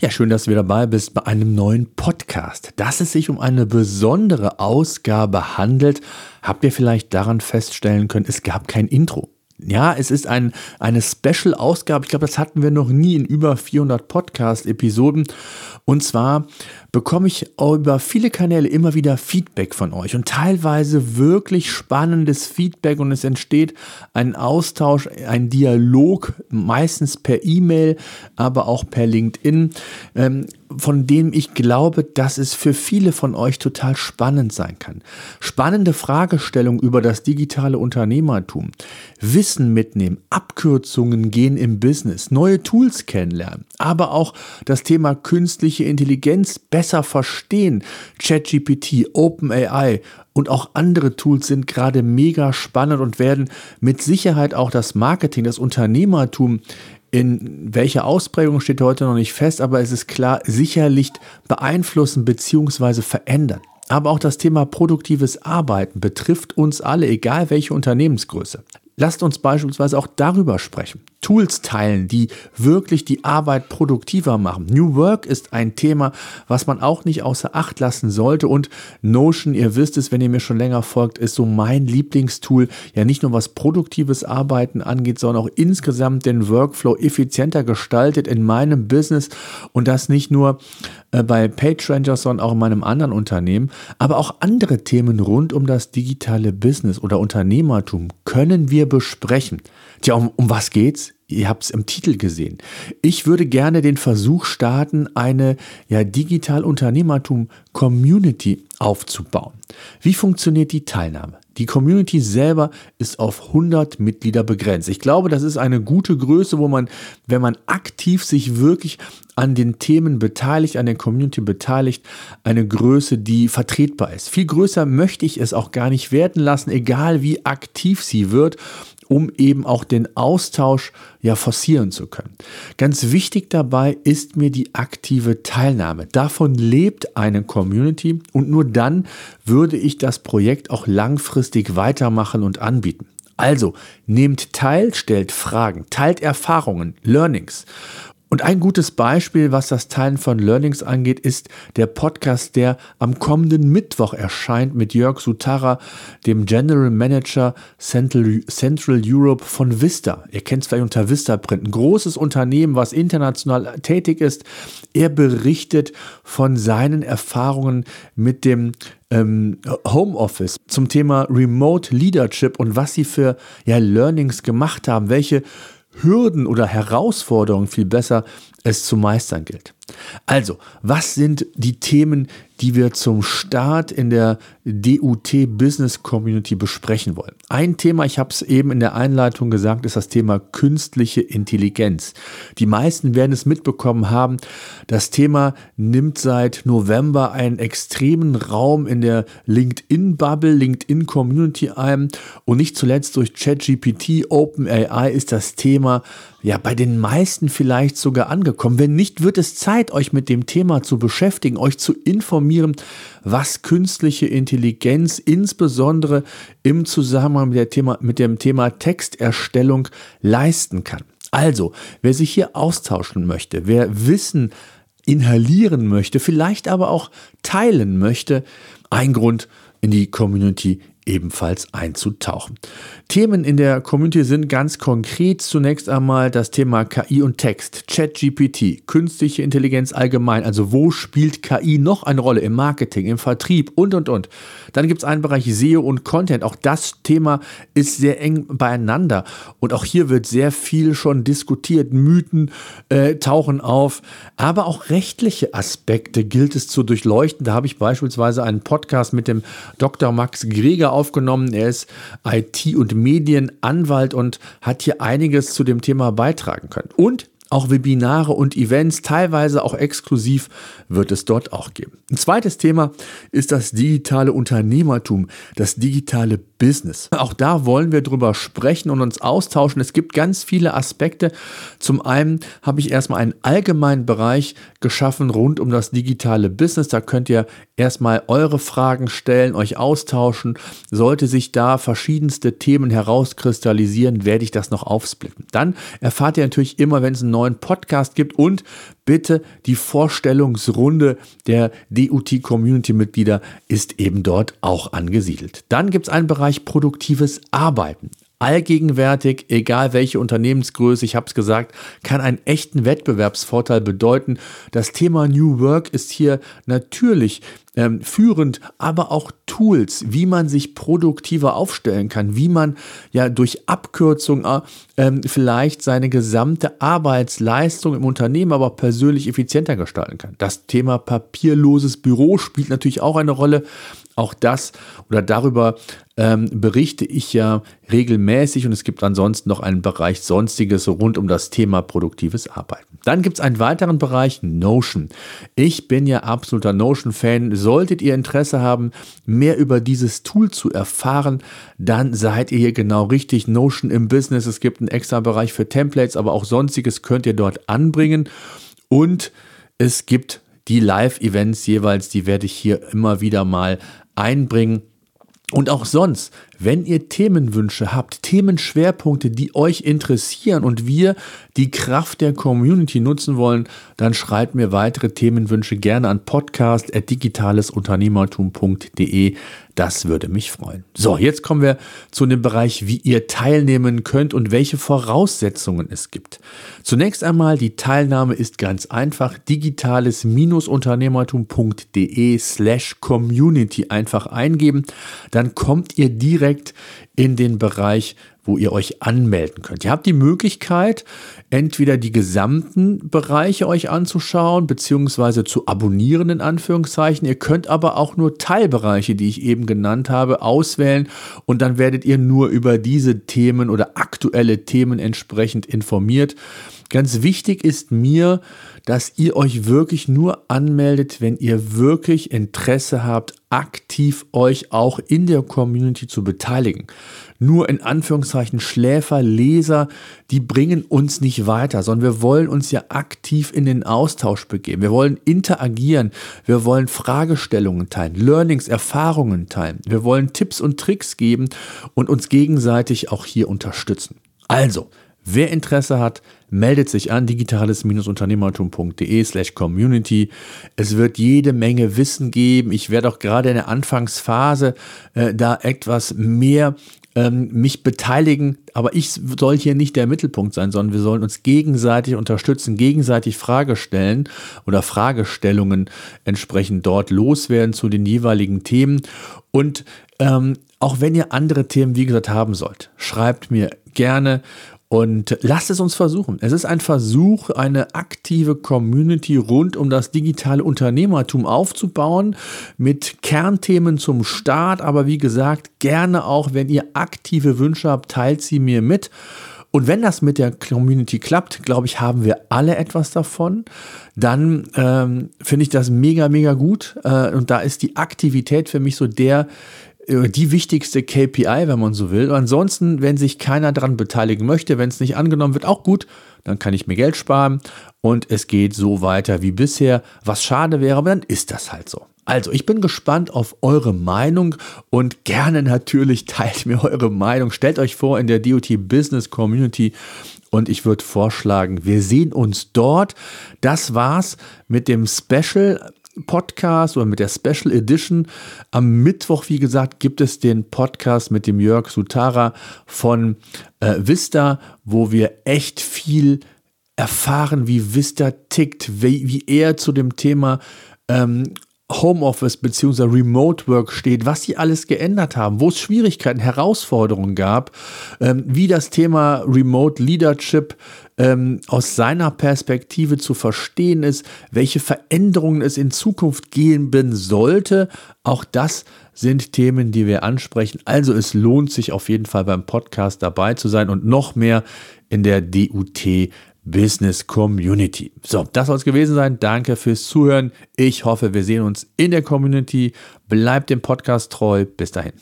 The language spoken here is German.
Ja, schön, dass du wieder dabei bist bei einem neuen Podcast. Dass es sich um eine besondere Ausgabe handelt, habt ihr vielleicht daran feststellen können, es gab kein Intro. Ja, es ist ein, eine Special-Ausgabe. Ich glaube, das hatten wir noch nie in über 400 Podcast-Episoden. Und zwar bekomme ich über viele Kanäle immer wieder Feedback von euch und teilweise wirklich spannendes Feedback und es entsteht ein Austausch, ein Dialog, meistens per E-Mail, aber auch per LinkedIn, ähm, von dem ich glaube, dass es für viele von euch total spannend sein kann. Spannende Fragestellungen über das digitale Unternehmertum, Wissen mitnehmen, Abkürzungen gehen im Business, neue Tools kennenlernen, aber auch das Thema künstliche Intelligenz besser verstehen. ChatGPT, OpenAI und auch andere Tools sind gerade mega spannend und werden mit Sicherheit auch das Marketing, das Unternehmertum in welcher Ausprägung steht heute noch nicht fest, aber es ist klar, sicherlich beeinflussen bzw. verändern. Aber auch das Thema produktives Arbeiten betrifft uns alle, egal welche Unternehmensgröße. Lasst uns beispielsweise auch darüber sprechen. Tools teilen, die wirklich die Arbeit produktiver machen. New Work ist ein Thema, was man auch nicht außer Acht lassen sollte. Und Notion, ihr wisst es, wenn ihr mir schon länger folgt, ist so mein Lieblingstool. Ja, nicht nur was produktives Arbeiten angeht, sondern auch insgesamt den Workflow effizienter gestaltet in meinem Business. Und das nicht nur äh, bei PageRangers, sondern auch in meinem anderen Unternehmen. Aber auch andere Themen rund um das digitale Business oder Unternehmertum können wir besprechen. Tja, um, um was geht's? Ihr habt es im Titel gesehen. Ich würde gerne den Versuch starten, eine ja, Digital-Unternehmertum-Community aufzubauen. Wie funktioniert die Teilnahme? Die Community selber ist auf 100 Mitglieder begrenzt. Ich glaube, das ist eine gute Größe, wo man, wenn man aktiv sich wirklich an den Themen beteiligt, an der Community beteiligt, eine Größe, die vertretbar ist. Viel größer möchte ich es auch gar nicht werden lassen, egal wie aktiv sie wird um eben auch den Austausch ja forcieren zu können. Ganz wichtig dabei ist mir die aktive Teilnahme. Davon lebt eine Community und nur dann würde ich das Projekt auch langfristig weitermachen und anbieten. Also nehmt teil, stellt Fragen, teilt Erfahrungen, Learnings und ein gutes Beispiel, was das Teilen von Learnings angeht, ist der Podcast, der am kommenden Mittwoch erscheint mit Jörg Sutara, dem General Manager Central, Central Europe von Vista. Ihr kennt es vielleicht unter Vistaprint, ein großes Unternehmen, was international tätig ist. Er berichtet von seinen Erfahrungen mit dem ähm, Homeoffice zum Thema Remote Leadership und was sie für ja, Learnings gemacht haben, welche Hürden oder Herausforderungen viel besser es zu meistern gilt. Also, was sind die Themen, die wir zum Start in der DUT Business Community besprechen wollen? Ein Thema, ich habe es eben in der Einleitung gesagt, ist das Thema künstliche Intelligenz. Die meisten werden es mitbekommen haben. Das Thema nimmt seit November einen extremen Raum in der LinkedIn-Bubble, LinkedIn-Community ein. Und nicht zuletzt durch ChatGPT, OpenAI ist das Thema ja bei den meisten vielleicht sogar angekommen. Wenn nicht, wird es Zeit, Zeit, euch mit dem Thema zu beschäftigen, euch zu informieren, was künstliche Intelligenz insbesondere im Zusammenhang mit, Thema, mit dem Thema Texterstellung leisten kann. Also, wer sich hier austauschen möchte, wer Wissen inhalieren möchte, vielleicht aber auch teilen möchte, ein Grund, in die Community ebenfalls einzutauchen. Themen in der Community sind ganz konkret zunächst einmal das Thema KI und Text, ChatGPT, künstliche Intelligenz allgemein, also wo spielt KI noch eine Rolle im Marketing, im Vertrieb und und und. Dann gibt es einen Bereich SEO und Content. Auch das Thema ist sehr eng beieinander und auch hier wird sehr viel schon diskutiert. Mythen äh, tauchen auf, aber auch rechtliche Aspekte gilt es zu durchleuchten. Da habe ich beispielsweise einen Podcast mit dem Dr. Max Greger aufgenommen. Er ist IT- und Medienanwalt und hat hier einiges zu dem Thema beitragen können. Und auch Webinare und Events, teilweise auch exklusiv, wird es dort auch geben. Ein zweites Thema ist das digitale Unternehmertum, das digitale Business. Auch da wollen wir drüber sprechen und uns austauschen. Es gibt ganz viele Aspekte. Zum einen habe ich erstmal einen allgemeinen Bereich geschaffen rund um das digitale Business. Da könnt ihr erstmal eure Fragen stellen, euch austauschen. Sollte sich da verschiedenste Themen herauskristallisieren, werde ich das noch aufsplitten. Dann erfahrt ihr natürlich immer, wenn es ein neuen Podcast gibt und bitte die Vorstellungsrunde der DUT Community Mitglieder ist eben dort auch angesiedelt. Dann gibt es einen Bereich produktives Arbeiten allgegenwärtig, egal welche Unternehmensgröße, ich habe es gesagt, kann einen echten Wettbewerbsvorteil bedeuten. Das Thema New Work ist hier natürlich ähm, führend, aber auch Tools, wie man sich produktiver aufstellen kann, wie man ja durch Abkürzung äh, ähm, vielleicht seine gesamte Arbeitsleistung im Unternehmen aber persönlich effizienter gestalten kann. Das Thema papierloses Büro spielt natürlich auch eine Rolle. Auch das oder darüber ähm, berichte ich ja regelmäßig und es gibt ansonsten noch einen Bereich Sonstiges rund um das Thema produktives Arbeiten. Dann gibt es einen weiteren Bereich Notion. Ich bin ja absoluter Notion-Fan. Solltet ihr Interesse haben, mehr über dieses Tool zu erfahren, dann seid ihr hier genau richtig. Notion im Business. Es gibt einen extra Bereich für Templates, aber auch Sonstiges könnt ihr dort anbringen. Und es gibt die Live-Events jeweils, die werde ich hier immer wieder mal einbringen. Und auch sonst, wenn ihr Themenwünsche habt, Themenschwerpunkte, die euch interessieren und wir die Kraft der Community nutzen wollen, dann schreibt mir weitere Themenwünsche gerne an podcast.digitalesunternehmertum.de. Das würde mich freuen. So, jetzt kommen wir zu dem Bereich, wie ihr teilnehmen könnt und welche Voraussetzungen es gibt. Zunächst einmal, die Teilnahme ist ganz einfach. Digitales-unternehmertum.de slash community einfach eingeben. Dann kommt ihr direkt in den Bereich wo ihr euch anmelden könnt. Ihr habt die Möglichkeit, entweder die gesamten Bereiche euch anzuschauen, beziehungsweise zu abonnieren in Anführungszeichen. Ihr könnt aber auch nur Teilbereiche, die ich eben genannt habe, auswählen und dann werdet ihr nur über diese Themen oder aktuelle Themen entsprechend informiert. Ganz wichtig ist mir, dass ihr euch wirklich nur anmeldet, wenn ihr wirklich Interesse habt, aktiv euch auch in der Community zu beteiligen. Nur in Anführungszeichen Schläfer, Leser, die bringen uns nicht weiter, sondern wir wollen uns ja aktiv in den Austausch begeben. Wir wollen interagieren, wir wollen Fragestellungen teilen, Learnings, Erfahrungen teilen. Wir wollen Tipps und Tricks geben und uns gegenseitig auch hier unterstützen. Also, Wer Interesse hat, meldet sich an digitales-unternehmertum.de slash community. Es wird jede Menge Wissen geben. Ich werde auch gerade in der Anfangsphase äh, da etwas mehr ähm, mich beteiligen, aber ich soll hier nicht der Mittelpunkt sein, sondern wir sollen uns gegenseitig unterstützen, gegenseitig Frage stellen oder Fragestellungen entsprechend dort loswerden zu den jeweiligen Themen. Und ähm, auch wenn ihr andere Themen, wie gesagt, haben sollt, schreibt mir gerne und lasst es uns versuchen. Es ist ein Versuch, eine aktive Community rund um das digitale Unternehmertum aufzubauen, mit Kernthemen zum Start. Aber wie gesagt, gerne auch, wenn ihr aktive Wünsche habt, teilt sie mir mit. Und wenn das mit der Community klappt, glaube ich, haben wir alle etwas davon. Dann ähm, finde ich das mega, mega gut. Äh, und da ist die Aktivität für mich so der die wichtigste KPI, wenn man so will. Ansonsten, wenn sich keiner daran beteiligen möchte, wenn es nicht angenommen wird, auch gut, dann kann ich mir Geld sparen und es geht so weiter wie bisher. Was schade wäre, aber dann ist das halt so. Also, ich bin gespannt auf eure Meinung und gerne natürlich teilt mir eure Meinung. Stellt euch vor in der DOT Business Community und ich würde vorschlagen, wir sehen uns dort. Das war's mit dem Special Podcast oder mit der Special Edition. Am Mittwoch, wie gesagt, gibt es den Podcast mit dem Jörg Sutara von äh, Vista, wo wir echt viel erfahren, wie Vista tickt, wie, wie er zu dem Thema ähm, Homeoffice bzw. Remote Work steht, was sie alles geändert haben, wo es Schwierigkeiten, Herausforderungen gab, ähm, wie das Thema Remote Leadership ähm, aus seiner Perspektive zu verstehen ist, welche Veränderungen es in Zukunft geben sollte. Auch das sind Themen, die wir ansprechen. Also es lohnt sich auf jeden Fall beim Podcast dabei zu sein und noch mehr in der DUT Business Community. So, das soll es gewesen sein. Danke fürs Zuhören. Ich hoffe, wir sehen uns in der Community. Bleibt dem Podcast treu. Bis dahin.